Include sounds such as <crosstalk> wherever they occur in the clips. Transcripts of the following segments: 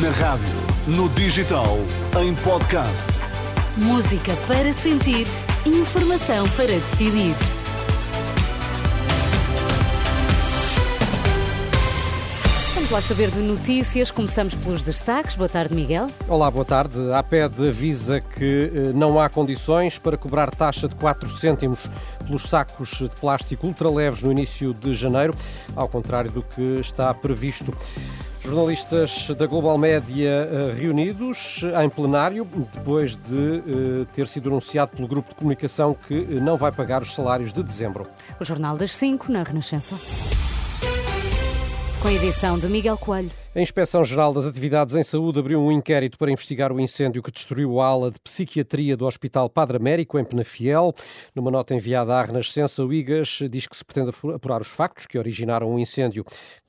Na rádio, no digital, em podcast. Música para sentir, informação para decidir. Vamos lá saber de notícias. Começamos pelos destaques. Boa tarde, Miguel. Olá, boa tarde. A APED avisa que eh, não há condições para cobrar taxa de 4 cêntimos pelos sacos de plástico ultraleves no início de janeiro, ao contrário do que está previsto. Jornalistas da Global Média eh, reunidos em plenário, depois de eh, ter sido anunciado pelo grupo de comunicação que não vai pagar os salários de dezembro. O Jornal das 5 na Renascença. Com a edição de Miguel Coelho. A Inspeção-Geral das Atividades em Saúde abriu um inquérito para investigar o incêndio que destruiu a ala de psiquiatria do Hospital Padre Américo, em Penafiel. Numa nota enviada à Renascença, o IGAS diz que se pretende apurar os factos que originaram o incêndio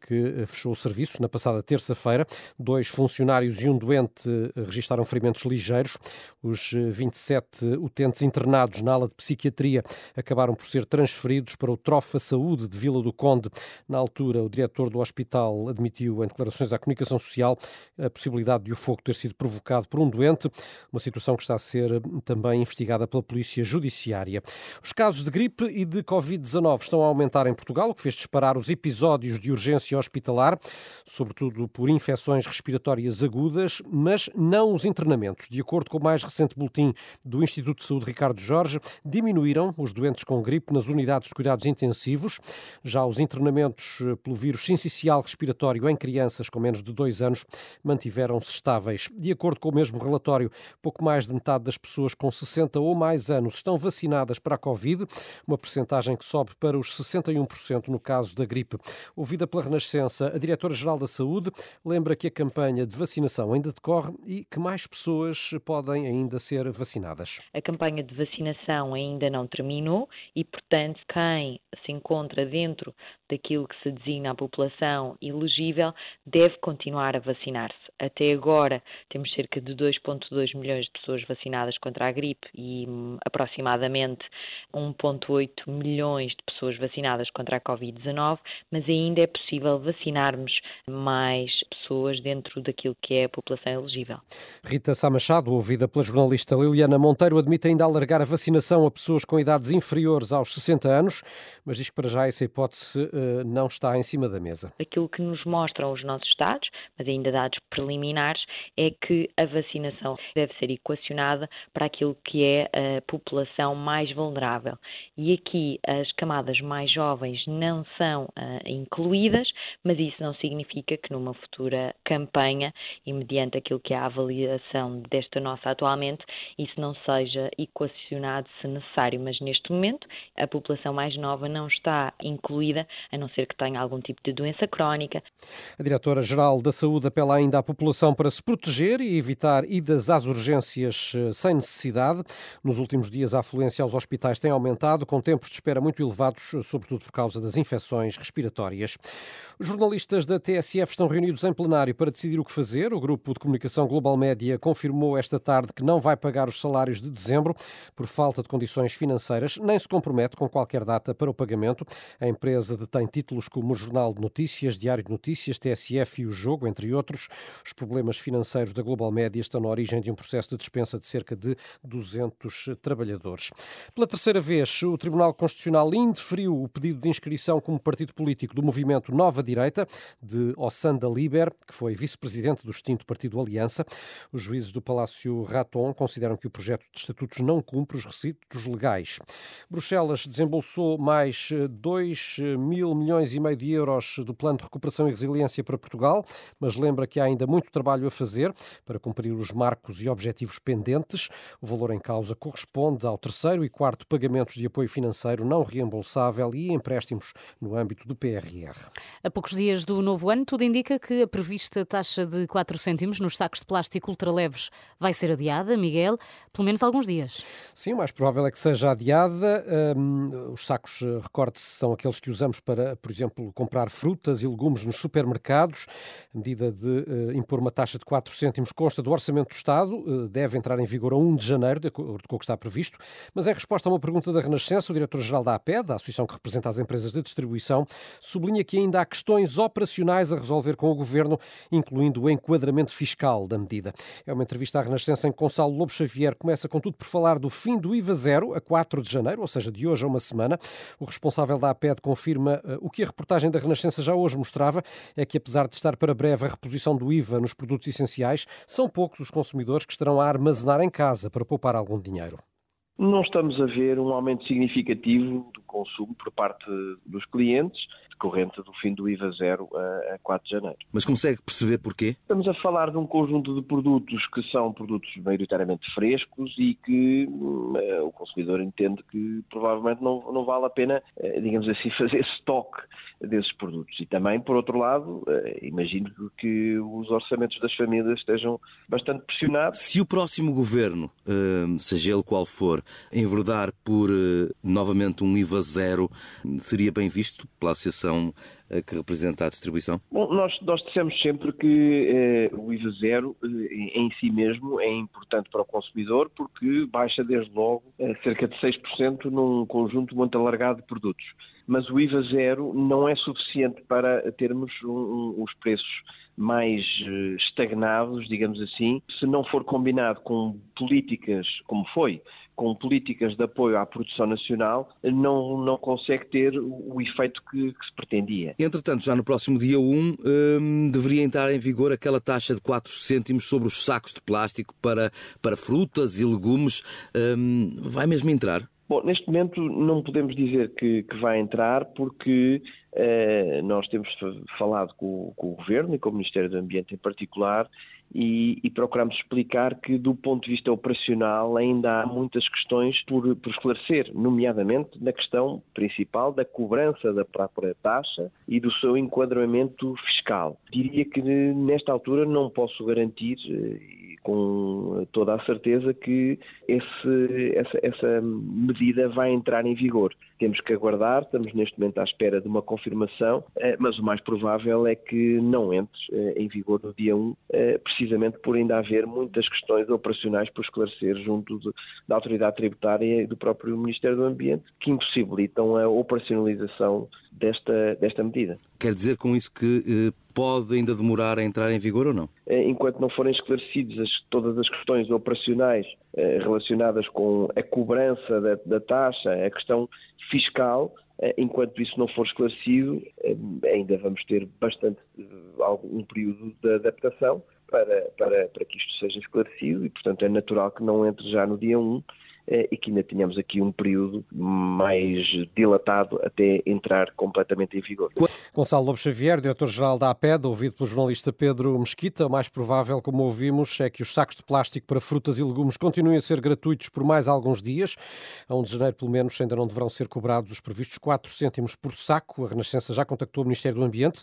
que eh, fechou o serviço na passada terça-feira. Dois funcionários e um doente eh, registaram ferimentos ligeiros. Os 27 eh, utentes internados na ala de psiquiatria acabaram por ser transferidos para o Trofa Saúde de Vila do Conde. Na altura, o diretor do hospital admitiu em declarações à comunicação social a possibilidade de o fogo ter sido provocado por um doente, uma situação que está a ser também investigada pela Polícia Judiciária. Os casos de gripe e de Covid-19 estão a aumentar em Portugal, o que fez disparar os episódios de urgência hospitalar, sobretudo por infecções respiratórias agudas, mas não os internamentos. De acordo com o mais recente boletim do Instituto de Saúde Ricardo Jorge, diminuíram os doentes com gripe nas unidades de cuidados intensivos. Já os internamentos eh, pelo vírus sincicial respiratório em crianças com menos de dois anos mantiveram-se estáveis. De acordo com o mesmo relatório, pouco mais de metade das pessoas com 60 ou mais anos estão vacinadas para a Covid, uma percentagem que sobe para os 61% no caso da gripe. Ouvida pela Renascença, a Diretora-Geral da Saúde lembra que a campanha de vacinação ainda decorre e que mais pessoas podem ainda ser vacinadas. A campanha de vacinação ainda não terminou e, portanto, quem se encontra dentro daquilo que se designa a população elegível deve continuar a vacinar-se. Até agora temos cerca de 2,2 milhões de pessoas vacinadas contra a gripe e hum, aproximadamente 1,8 milhões de pessoas vacinadas contra a Covid-19, mas ainda é possível vacinarmos mais pessoas dentro daquilo que é a população elegível. Rita Sá Machado, ouvida pela jornalista Liliana Monteiro, admite ainda alargar a vacinação a pessoas com idades inferiores aos 60 anos, mas diz que para já essa hipótese uh, não está em cima da mesa. Aquilo que nos mostram os nossos dados, mas ainda dados preliminares, é que a vacinação deve ser equacionada para aquilo que é a população mais vulnerável. E aqui as camadas mais jovens não são uh, incluídas, mas isso não significa que numa futura campanha e mediante aquilo que é a avaliação desta nossa atualmente, isso não seja equacionado se necessário, mas neste momento a população mais nova não está incluída, a não ser que tenha algum tipo de doença crónica. A Diretora-Geral da Saúde apela ainda à população para se proteger e evitar idas às urgências eh, sem necessidade. Nos últimos dias, a afluência aos hospitais tem aumentado, com tempos de espera muito elevados, sobretudo por causa das infecções respiratórias. Os jornalistas da TSF estão reunidos em plenário para decidir o que fazer. O grupo de comunicação Global Média confirmou esta tarde que não vai pagar os salários de dezembro por falta de condições financeiras, nem se compromete com qualquer data para o pagamento. A empresa detém títulos como o Jornal de Notícias, Diário de Notícias, TSF e o Jogo, entre outros. Os problemas financeiros da Global Média estão na origem de um processo de dispensa de cerca de 200 trabalhadores. Pela terceira vez, o Tribunal Constitucional indeferiu o pedido de inscrição como partido político do movimento Nova Direita, de Ossanda Liber, que foi vice-presidente do extinto Partido Aliança. Os juízes do Palácio Raton consideram que o projeto de estatutos não cumpre os requisitos legais. Bruxelas desembolsou mais 2 mil milhões e meio de euros do Plano de Recuperação e Resiliência para Portugal, mas lembra que há ainda muito trabalho a fazer para cumprir os marcos e objetivos pendentes. O valor em causa corresponde ao terceiro e quarto pagamentos de apoio financeiro não reembolsável e empréstimos no âmbito do PRR. A poucos dias do novo ano, tudo indica que a prevista taxa de 4 cêntimos nos sacos de plástico ultraleves vai ser adiada, Miguel, pelo menos alguns dias. Sim, o mais provável é que seja adiada. Um, os sacos, eh, recorde-se, são aqueles que usamos para, por exemplo, comprar frutas e legumes nos supermercados. A medida de uh, impor uma taxa de 4 cêntimos consta do Orçamento do Estado, uh, deve entrar em vigor a 1 de janeiro, de acordo com o que está previsto. Mas em resposta a uma pergunta da Renascença, o diretor-geral da APED, a associação que representa as empresas de distribuição, sublinha que ainda há questões operacionais a resolver com o governo governo, incluindo o enquadramento fiscal da medida. É uma entrevista à Renascença em que Gonçalo Lobo Xavier começa, contudo, por falar do fim do IVA zero a 4 de janeiro, ou seja, de hoje a uma semana. O responsável da APED confirma uh, o que a reportagem da Renascença já hoje mostrava, é que apesar de estar para breve a reposição do IVA nos produtos essenciais, são poucos os consumidores que estarão a armazenar em casa para poupar algum dinheiro. Não estamos a ver um aumento significativo do consumo por parte dos clientes, decorrente do fim do IVA zero a 4 de janeiro. Mas consegue perceber porquê? Estamos a falar de um conjunto de produtos que são produtos maioritariamente frescos e que hum, eh, o consumidor entende que provavelmente não, não vale a pena, eh, digamos assim, <laughs> fazer estoque desses produtos. E também, por outro lado, eh, imagino que os orçamentos das famílias estejam bastante pressionados. Se o próximo governo, seja ele qual for, enverdar por novamente um IVA zero, seria bem visto pela associação que representa a distribuição? Bom, nós, nós dissemos sempre que eh, o IVA zero eh, em si mesmo é importante para o consumidor porque baixa desde logo eh, cerca de 6% num conjunto muito alargado de produtos. Mas o IVA zero não é suficiente para termos um, um, os preços mais eh, estagnados, digamos assim, se não for combinado com políticas, como foi, com políticas de apoio à produção nacional, não, não consegue ter o, efeito que, que, se pretendia. Entretanto, já no próximo dia 1, hum, deveria entrar em vigor aquela taxa de 4 cêntimos sobre os sacos de plástico para, para frutas e legumes. Hum, vai mesmo entrar? Bom, neste momento não podemos dizer que, que vai entrar porque eh, nós temos falado com, com, o Governo e com o Ministério do Ambiente em particular e, e, procuramos explicar que, do ponto de vista operacional, ainda há muitas questões por, por, esclarecer, nomeadamente na questão principal da cobrança da própria taxa e do seu enquadramento fiscal. Diria que, nesta altura, não posso garantir eh, com toda a certeza que esse, essa, essa, medida vai entrar em vigor. Temos que aguardar, estamos neste momento à espera de uma confirmação, eh, mas o mais provável é que não entre eh, em vigor no dia 1, eh, precisamente por ainda haver muitas questões operacionais por esclarecer junto de, da autoridade tributária e do próprio Ministério do Ambiente que impossibilitam a operacionalização desta, desta medida. Quer dizer com isso que pode ainda demorar a entrar em vigor ou não? Eh, enquanto não forem esclarecidas as, todas as questões operacionais eh, relacionadas com a cobrança da, da taxa, a questão fiscal, eh, enquanto isso não for esclarecido, ainda vamos ter bastante algum período de adaptação para, para, para que isto seja esclarecido e, portanto, é natural que não entre já no dia 1 eh, e que ainda tenhamos aqui um período mais dilatado até entrar completamente em vigor. Gonçalo Lobo Xavier, diretor-geral da APED, ouvido pelo jornalista Pedro Mesquita, mais provável, como ouvimos, é que os sacos de plástico para frutas e legumes continuem a ser gratuitos por mais alguns dias. A 1 de janeiro, pelo menos, ainda não deverão ser cobrados os previstos 4 cêntimos por saco. A Renascença já contactou o Ministério do Ambiente,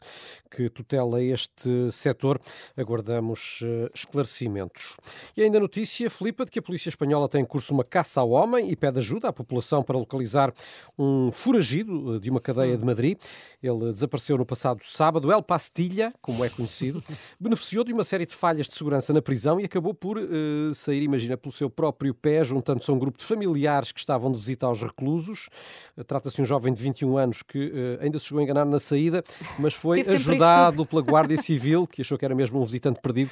que tutela este setor. Aguardamos eh, esclarecimentos. E ainda notícia, Filipe, de que a Polícia Espanhola tem em curso uma caça caça ao homem e pede ajuda à população para localizar um foragido eh, de uma cadeia de Madrid. Ele desapareceu no passado sábado. El Pastilha, como é conhecido, <laughs> beneficiou de uma série de falhas de segurança na prisão e acabou por uh, sair, imagina, pelo seu próprio pé, juntando-se a um grupo de familiares que estavam de visita aos reclusos. Uh, Trata-se de um jovem de 21 anos que uh, ainda se chegou a enganar na saída, mas foi ajudado pela Guarda <laughs> Civil, que achou que era mesmo um visitante perdido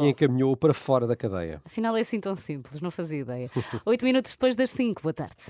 e encaminhou-o para fora da cadeia. Afinal é assim tão simples, não fazia ideia. Oito minutos minutos depois das 5. Boa tarde.